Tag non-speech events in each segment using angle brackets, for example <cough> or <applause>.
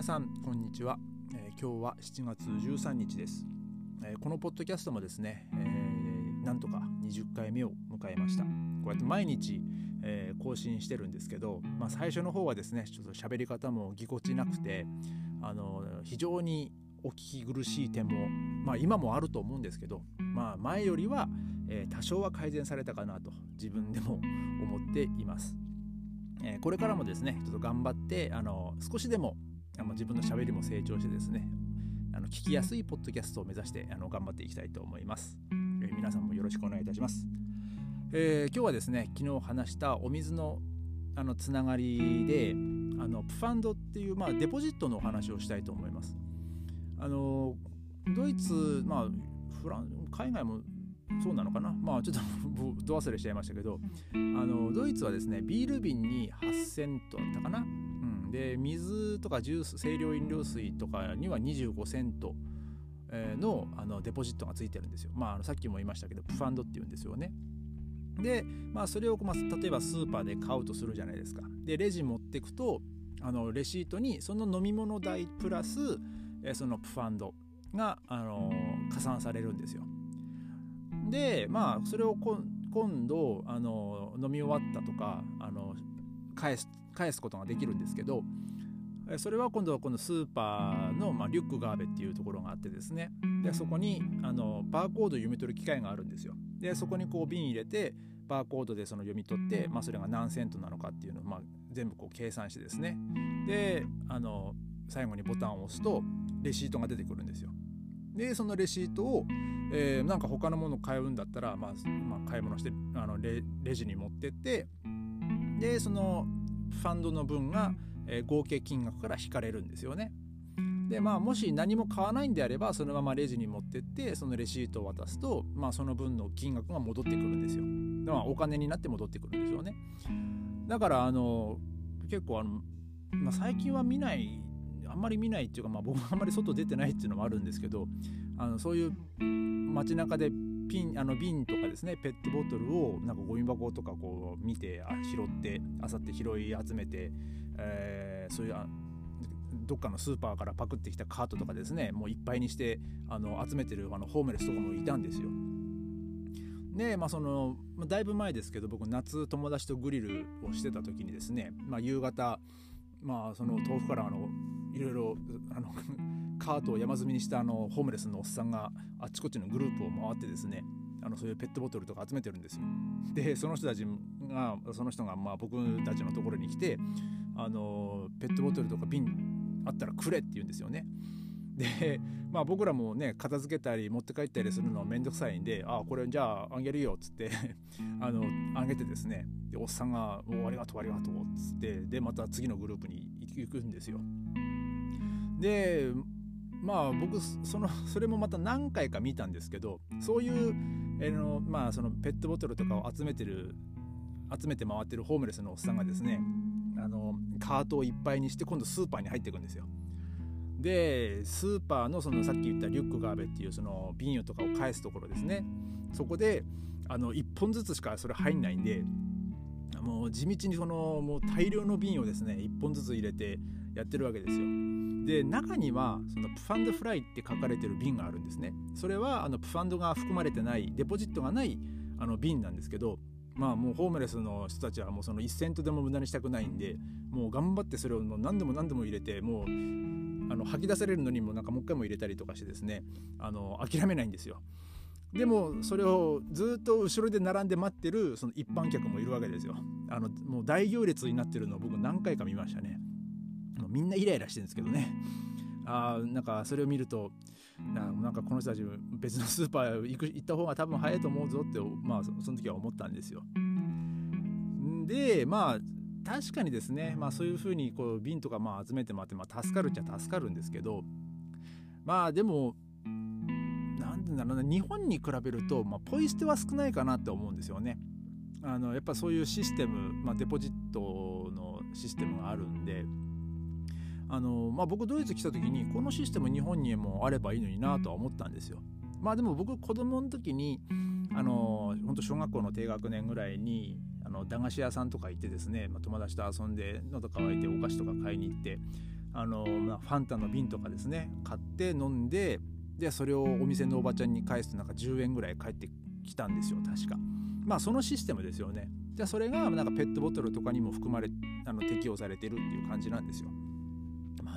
皆さんこんにちは、えー、今日は7月13日です、えー、このポッドキャストもですね、えー、なんとか20回目を迎えました。こうやって毎日、え更新してるんですけど、まあ、最初の方はですねちょっと喋り方もぎこちなくてあの非常にお聞き苦しい点も、まあ、今もあると思うんですけど、まあ、前よりは、え多少は改善されたかなと自分でも思っています。えこれからもですねちょっと頑張ってあの少しでもあの自分のしゃべりも成長してですねあの聞きやすいポッドキャストを目指してあの頑張っていきたいと思います、えー、皆さんもよろしくお願いいたします、えー、今日はですね昨日話したお水のあのつながりであのプファンドっていう、まあ、デポジットのお話をしたいと思います。あのドイツ、まあ、フラン海外もそうなのかな？まあちょっとど忘れしちゃいましたけどあのドイツはですねビール瓶に8セントだったかな、で水とかジュース清涼飲料水とかには25セントのあのデポジットがついてるんですよ。まあ、さっきも言いましたけどプファンドっていうんですよね。で、まあ、それを、まあ、例えばスーパーで買うとするじゃないですか。でレジ持ってくとあのレシートにその飲み物代プラスそのプファンドがあの加算されるんですよ。でまあそれを今度あの飲み終わったとかあの返す返すことができるんですけどそれは今度はこのスーパーの、まあ、リュックガーベっていうところがあってですね。でそこにあのバーコードを読み取る機械があるんですよ。でそこにこう瓶入れてバーコードでその読み取って、まあ、それが何セントなのかっていうのを、まあ、全部こう計算してですね。であの最後にボタンを押すとレシートが出てくるんですよ。でそのレシートをえー、なんか他のもの買うんだったら、まあ、まあ、買い物してあのレレジに持ってってでそのファンドの分が、えー、合計金額から引かれるんですよね。でまあもし何も買わないんであればそのままレジに持ってってそのレシートを渡すと、まあ、その分の金額が戻ってくるんですよ。まあ、お金になって戻ってくるんですよね。だからあの結構あの、まあ、最近は見ないあんまり見ないっていうか、まあ、僕はあんまり外出てないっていうのもあるんですけどあのそういう街中でピンあの瓶とかですねペットボトルをなんかゴミ箱とかこう見てあ拾ってあさって拾い集めて、えー、そういうどっかのスーパーからパクってきたカートとかですねもういっぱいにしてあの集めてるあのホームレスとかもいたんですよ。でまあそのだいぶ前ですけど僕夏友達とグリルをしてた時にですね、まあ、夕方まあその豆腐からあのいろいろあのカートを山積みにしたあのホームレスのおっさんがあっちこっちのグループを回ってですねあのそういうペットボトルとか集めてるんですよ。でその人たちがその人がまあ僕たちのところに来てあのペットボトルとか瓶あったらくれって言うんですよね。でまあ僕らもね片付けたり持って帰ったりするのめんどくさいんで「あこれじゃああげるよ」っつって <laughs> あのあげてですねでおっさんが「おありがとうありがとう」っつってでまた次のグループに行くんですよ。でまあ僕そのそれもまた何回か見たんですけどそういう、えー、のまあそのペットボトルとかを集めてる集めて回ってるホームレスのおっさんがですねあのカートをいっぱいにして今度スーパーに入っていくんですよ。でスーパーのそのさっき言ったリュックガーベっていうその瓶とかを返すところですねそこであの1本ずつしかそれ入んないんでもう地道にそのもう大量の瓶をですね1本ずつ入れてやってるわけですよ。で中にはそのプファンドフライって書かれてる瓶があるんですね。それはあのプファンドが含まれてないデポジットがないあの瓶なんですけどまあもうホームレスの人たちはもうその1セントでも無駄にしたくないんでもう頑張ってそれを何度も何度も入れてもうあの吐き出されるのにもなんかもう一回も入れたりとかしてですねあの諦めないんですよ。でもそれをずっと後ろで並んで待ってるその一般客もいるわけですよ。あのもう大行列になってるのを僕何回か見ましたね。みんなイライラしてるんですけどねあなんかそれを見るとなんかこの人たち別のスーパー行く行った方が多分早いと思うぞってまあその時は思ったんですよ。でまあ確かにですね、まあ、そういうふうにこう瓶とかまあ集めてもらって、まあ、助かるっちゃ助かるんですけどまあでも何て言うんだろうな日本に比べると、まあ、ポイ捨ては少ないかなって思うんですよね。あのやっぱそういうシステム、まあ、デポジットのシステムがあるんであの、まあ、僕ドイツ来た時にこのシステム日本にもあればいいのになとは思ったんですよ。まあでも僕子供の時にあの本当小学校の低学年ぐらいにあの駄菓子屋さんとか行ってですね、まあ、友達と遊んで喉乾いてお菓子とか買いに行ってあの、まあ、ファンタの瓶とかですね買って飲んででそれをお店のおばちゃんに返すとなんか10円ぐらい返ってきたんですよ確か。まあそのシステムですよね。じゃそれがなんかペットボトルとかにも含まれあの適用されてるっていう感じなんですよ。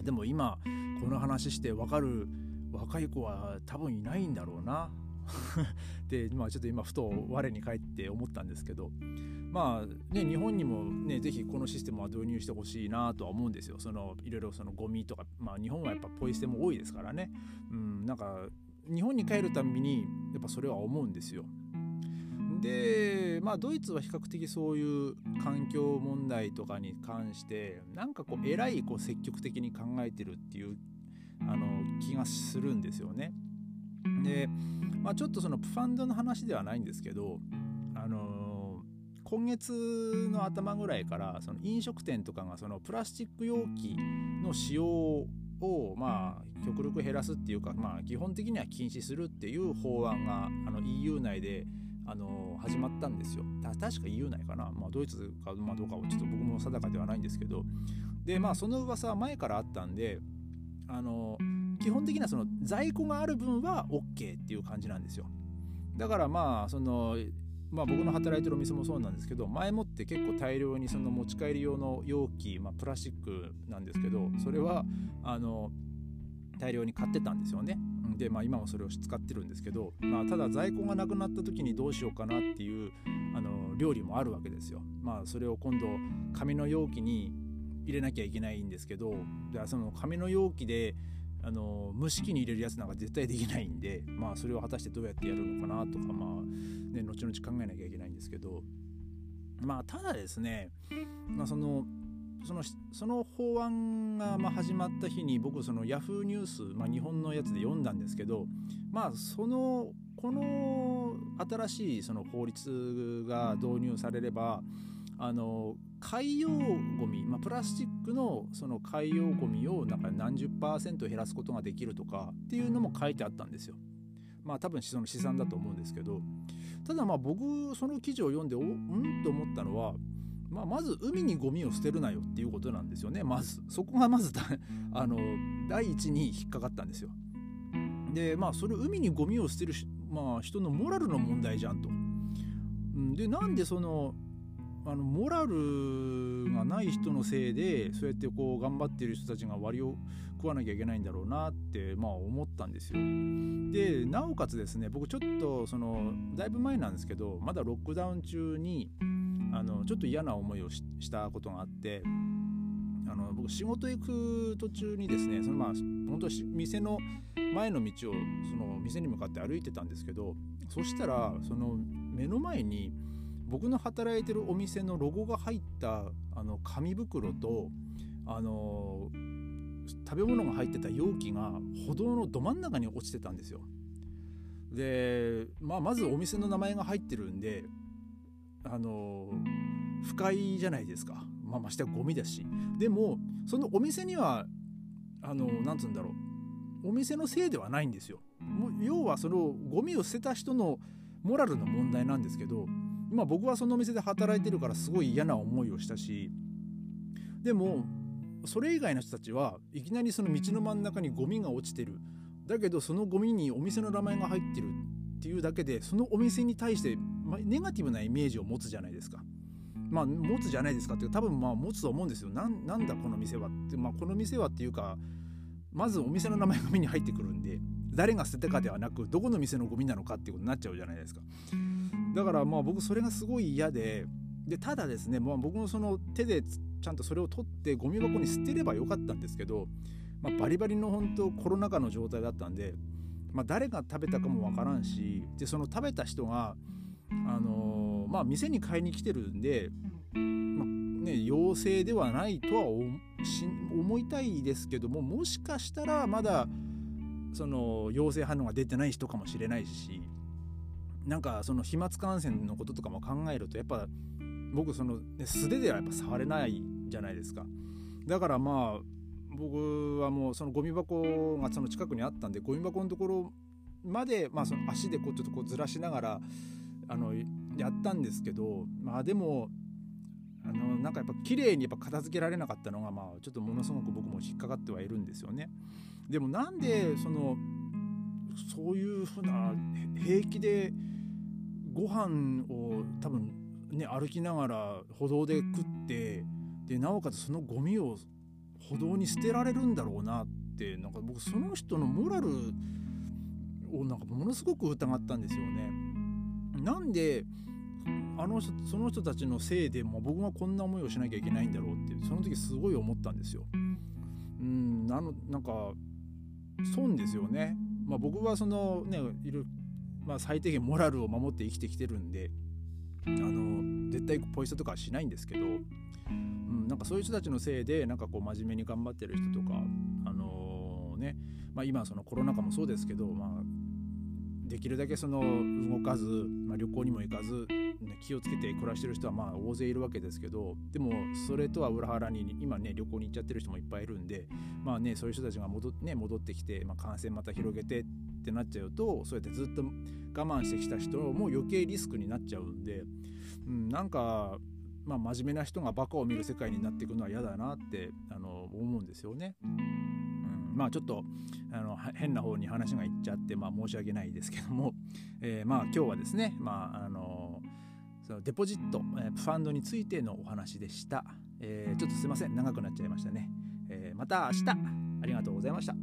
でも今この話して分かる若い子は多分いないんだろうな。<laughs> で、まあ、ちょっと今ふと我に返って思ったんですけど。まあね日本にもね是非このシステムは導入してほしいなとは思うんですよ。そのいろいろそのゴミとかまあ日本はやっぱポイ捨ても多いですからね。うんなんか日本に帰るたびにやっぱそれは思うんですよ。でまあドイツは比較的そういう環境問題とかに関してなんかこう偉いこう積極的に考えてるっていうあの気がするんですよね。で、まあ、ちょっとそのファンドの話ではないんですけど、あの今月の頭ぐらいからその飲食店とかがそのプラスチック容器の使用をまあ極力減らすっていうか、まあ、基本的には禁止するっていう法案があの EU 内であの始まったんですよ。確か EU 内かな、まあ、ドイツか、まあ、どうかはちょっと僕も定かではないんですけどでまあその噂は前からあったんであの基本的にはその在庫がある分は OK っていう感じなんですよだからまあそのまあ、僕の働いてるお店もそうなんですけど前もって結構大量にその持ち帰り用の容器、まあ、プラスチックなんですけどそれはあの大量に買ってたんですよね。で、まあ、今もそれを使ってるんですけど、まあ、ただ在庫がなくなった時にどうしようかなっていうあの料理もあるわけですよ。まあ、それを今度紙の容器に入れなきゃいけないんですけどその紙の容器であの蒸し器に入れるやつなんか絶対できないんで、まあ、それを果たしてどうやってやるのかなとか、まあね、後々考えなきゃいけないんですけど、まあ、ただですね、まあ、そのそのその法案がま始まった日に僕その Yahoo ニュース、まあ、日本のやつで読んだんですけどまあそのこの新しいその法律が導入されればあの海洋ゴミ、まあ、プラスチックのその海洋ゴミをなんか何十パーセント減らすことができるとかっていうのも書いてあったんですよ。まあ多分その試算だと思うんですけどただまあ僕その記事を読んでおん？と思ったのは、まあ、まず海にゴミを捨てるなよっていうことなんですよねまずそこがまず <laughs> あの第一に引っかかったんですよ。でまあそれ海にゴミを捨てる、まあ、人のモラルの問題じゃんと。でなんでそのあのモラルがない人のせいでそうやってこう頑張ってる人たちが割を食わなきゃいけないんだろうなってまあ思ったんですよ。でなおかつですね僕ちょっとそのだいぶ前なんですけどまだロックダウン中にあちょっと嫌な思いをしたことがあってあの僕仕事行く途中にですねそのまあ本当店の前の道をその店に向かって歩いてたんですけどそしたらその目の前に僕の働いてるお店のロゴが入ったあの紙袋とあの食べ物が入ってた容器が歩道のど真ん中に落ちてたんですよ。で、まあ、まずお店の名前が入ってるんであの不快じゃないですか、まあ、ましてはゴミだし。でもそのお店にはあのなんつうんだろう。お店のせいではないんですよ。もう要はそのゴミを捨てた人のモラルの問題なんですけどまあ僕はそのお店で働いてるからすごい嫌な思いをしたし。でもそれ以外の人たちはいきなりその道の真ん中にゴミが落ちてる。だけどそのゴミにお店の名前が入ってるっていうだけでそのお店に対して、まネガティブなイメージを持つじゃないですか。まあ持つじゃないですかって多分まあ持つと思うんですよ。なんなんだこの店はって、まあ、この店はっていうかまずお店の名前が目に入ってくるんで誰が捨てたかではなくどこの店のゴミなのかっていうことになっちゃうじゃないですか。だからまあ僕それがすごい嫌ででただですね、まあ、僕もその手でちゃんとそれを取ってゴミ箱に捨てればよかったんですけど、まあ、バリバリの本当コロナ禍の状態だったんで、まあ、誰が食べたかもわからんしでその食べた人が、あのー、まあ、店に買いに来てるんで、まあね、陽性ではないとは思いたいですけどももしかしたらまだその陽性反応が出てない人かもしれないしなんかその飛沫感染のこととかも考えるとやっぱ僕その、ね、素手ではやっぱ触れないじゃないですか。だからまあ僕はもうそのゴミ箱がその近くにあったんでゴミ箱のところまで、まあ、その足でこうちょっとこうずらしながらあのやったんですけどまあでもあのなんかやっぱ綺麗にやっぱ片付けられなかったのがまあちょっとものすごく僕も引っかかってはいるんですよね。でもなんでそのそういうふうな平気でご飯を多分ね歩きながら歩道で食ってでなおかつそのゴミを歩道に捨てられるんだろうなってなんか僕その人のモラルをなんかものすごく疑ったんですよね。なんであの人その人たちのせいでも僕がこんな思いをしなきゃいけないんだろうってその時すごい思ったんですよ。うんなのなんか損ですよね。まあ、僕はそのねいる、まあ、最低限モラルを守って生きてきてるんであの絶対ポイ捨てとかはしないんですけど、うん、なんかそういう人たちのせいでなんかこう真面目に頑張ってる人とかあのー、ね、まあ、今そのコロナ禍もそうですけど、まあ、できるだけその動かず、まあ、旅行にも行かず、気をつけて暮らしてる人はまあ大勢いるわけですけどでもそれとは裏腹に今ね旅行に行っちゃってる人もいっぱいいるんでまあねそういう人たちが戻,、ね、戻ってきて、まあ、感染また広げてってなっちゃうとそうやってずっと我慢してきた人も余計リスクになっちゃうんで、うん、なんかまあ、真面目な人がバカを見る世界になっていくのは嫌だなってあの思うんですよね。まあちょっとあの変な方に話がいっちゃって、まあ、申し訳ないですけども、えー、まあ今日はですね、まああのそのデポジット、えー、ファンドについてのお話でした、えー、ちょっとすいません。長くなっちゃいましたね、えー、また明日。ありがとうございました。